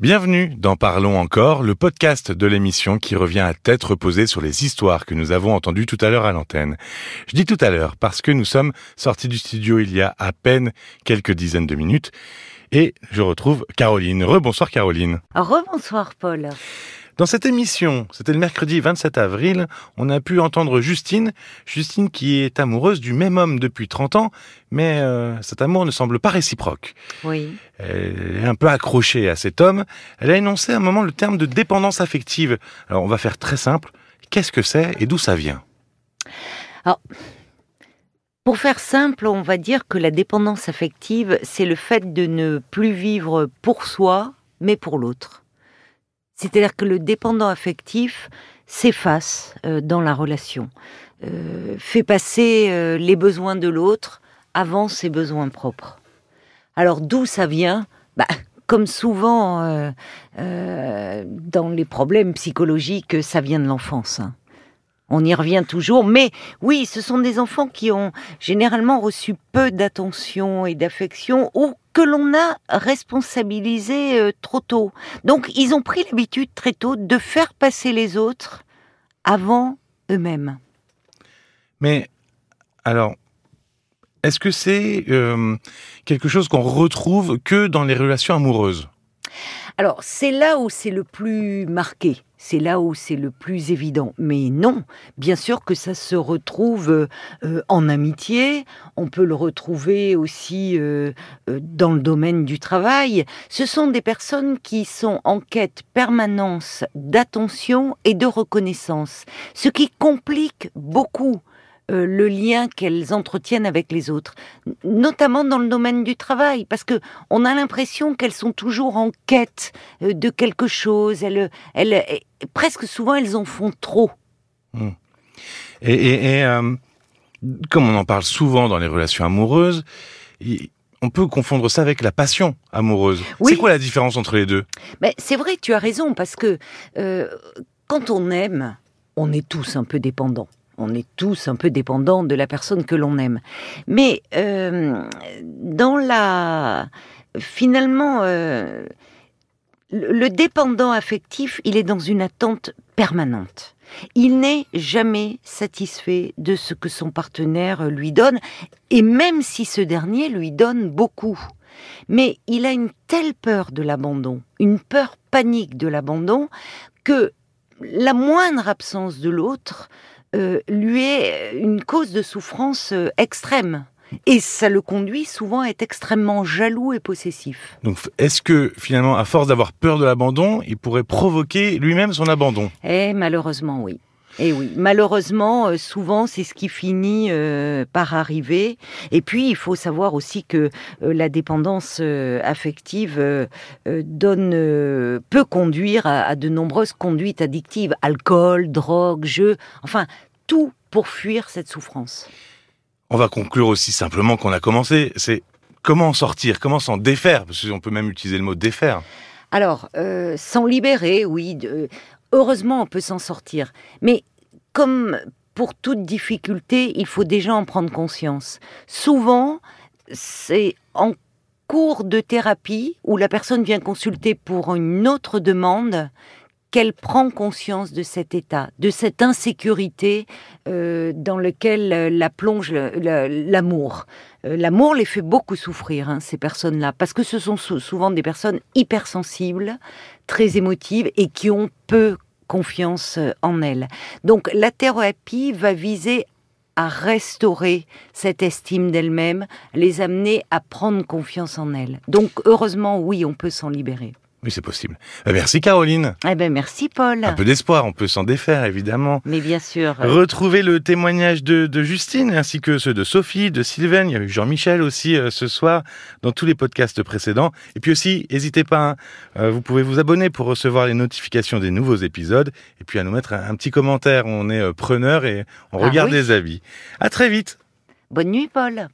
Bienvenue dans Parlons encore, le podcast de l'émission qui revient à tête reposée sur les histoires que nous avons entendues tout à l'heure à l'antenne. Je dis tout à l'heure parce que nous sommes sortis du studio il y a à peine quelques dizaines de minutes et je retrouve Caroline. Rebonsoir Caroline. Rebonsoir Paul. Dans cette émission, c'était le mercredi 27 avril, on a pu entendre Justine, Justine qui est amoureuse du même homme depuis 30 ans, mais euh, cet amour ne semble pas réciproque. Oui. Elle est un peu accrochée à cet homme. Elle a énoncé à un moment le terme de dépendance affective. Alors on va faire très simple. Qu'est-ce que c'est et d'où ça vient? Alors, pour faire simple, on va dire que la dépendance affective, c'est le fait de ne plus vivre pour soi, mais pour l'autre. C'est-à-dire que le dépendant affectif s'efface euh, dans la relation, euh, fait passer euh, les besoins de l'autre avant ses besoins propres. Alors d'où ça vient? Bah, Comme souvent dans les problèmes psychologiques, ça vient de l'enfance. Hein. On y revient toujours, mais oui, ce sont des enfants qui ont généralement reçu peu d'attention et d'affection ou que l'on a responsabilisé euh, trop tôt. Donc ils ont pris l'habitude très tôt de faire passer les autres avant eux-mêmes. Mais alors, est-ce que c'est euh, quelque chose qu'on retrouve que dans les relations amoureuses? Alors, c'est là où c'est le plus marqué, c'est là où c'est le plus évident. Mais non, bien sûr que ça se retrouve euh, en amitié, on peut le retrouver aussi euh, euh, dans le domaine du travail. Ce sont des personnes qui sont en quête permanente d'attention et de reconnaissance, ce qui complique beaucoup euh, le lien qu'elles entretiennent avec les autres, notamment dans le domaine du travail, parce que on a l'impression qu'elles sont toujours en quête euh, de quelque chose. Elles, elles, presque souvent, elles en font trop. Hmm. Et, euh, comme on en parle souvent dans les relations amoureuses, on peut confondre ça avec la passion amoureuse. C'est quoi la différence entre les deux? Mais C'est vrai, tu as raison, parce que quand on aime, on est tous un peu dépendants on est tous un peu dépendants de la personne que l'on aime. Mais euh, dans la... Finalement, euh, le dépendant affectif, il est dans une attente permanente. Il n'est jamais satisfait de ce que son partenaire lui donne, et même si ce dernier lui donne beaucoup. Mais il a une telle peur de l'abandon, une peur panique de l'abandon, que la moindre absence de l'autre euh, lui est une cause de souffrance euh, extrême. Et ça le conduit souvent à être extrêmement jaloux et possessif. Donc est-ce que finalement, à force d'avoir peur de l'abandon, il pourrait provoquer lui-même son abandon? Eh malheureusement oui. Et eh oui, malheureusement, euh, souvent, c'est ce qui finit euh, par arriver. Et puis, il faut savoir aussi que euh, la dépendance affective donne, peut conduire à, de nombreuses conduites addictives, alcool, drogue, jeu, enfin, tout pour fuir cette souffrance. On va conclure aussi simplement qu'on a commencé. C'est comment en sortir, comment s'en défaire, parce qu'on peut même utiliser le mot défaire. Alors, s'en libérer, oui. Heureusement, on peut s'en sortir. Mais comme pour toute difficulté, il faut déjà en prendre conscience. Souvent, c'est en cours de thérapie où la personne vient consulter pour une autre demande qu'elle prend conscience de cet état, de cette insécurité euh, dans lequel la plonge l'amour. Euh, l'amour les fait beaucoup souffrir, hein, ces personnes-là, parce que ce sont souvent des personnes hypersensibles, très émotives et qui ont peu confiance en elles. Donc la thérapie va viser à restaurer cette estime d'elle-même, les amener à prendre confiance en elles. Donc heureusement, oui, on peut s'en libérer. Oui, c'est possible. Euh, merci Caroline. Eh ben merci Paul. Un peu d'espoir, on peut s'en défaire évidemment. Mais bien sûr. Retrouvez le témoignage de, Justine ainsi que ceux de Sophie, de Sylvain, il y a eu Jean-Michel aussi euh, ce soir dans tous les podcasts précédents. Et puis aussi, n'hésitez pas, hein, euh, vous pouvez vous abonner pour recevoir les notifications des nouveaux épisodes et puis à nous mettre un, petit commentaire. On est preneur et on ah regarde les avis. À très vite. Bonne nuit Paul.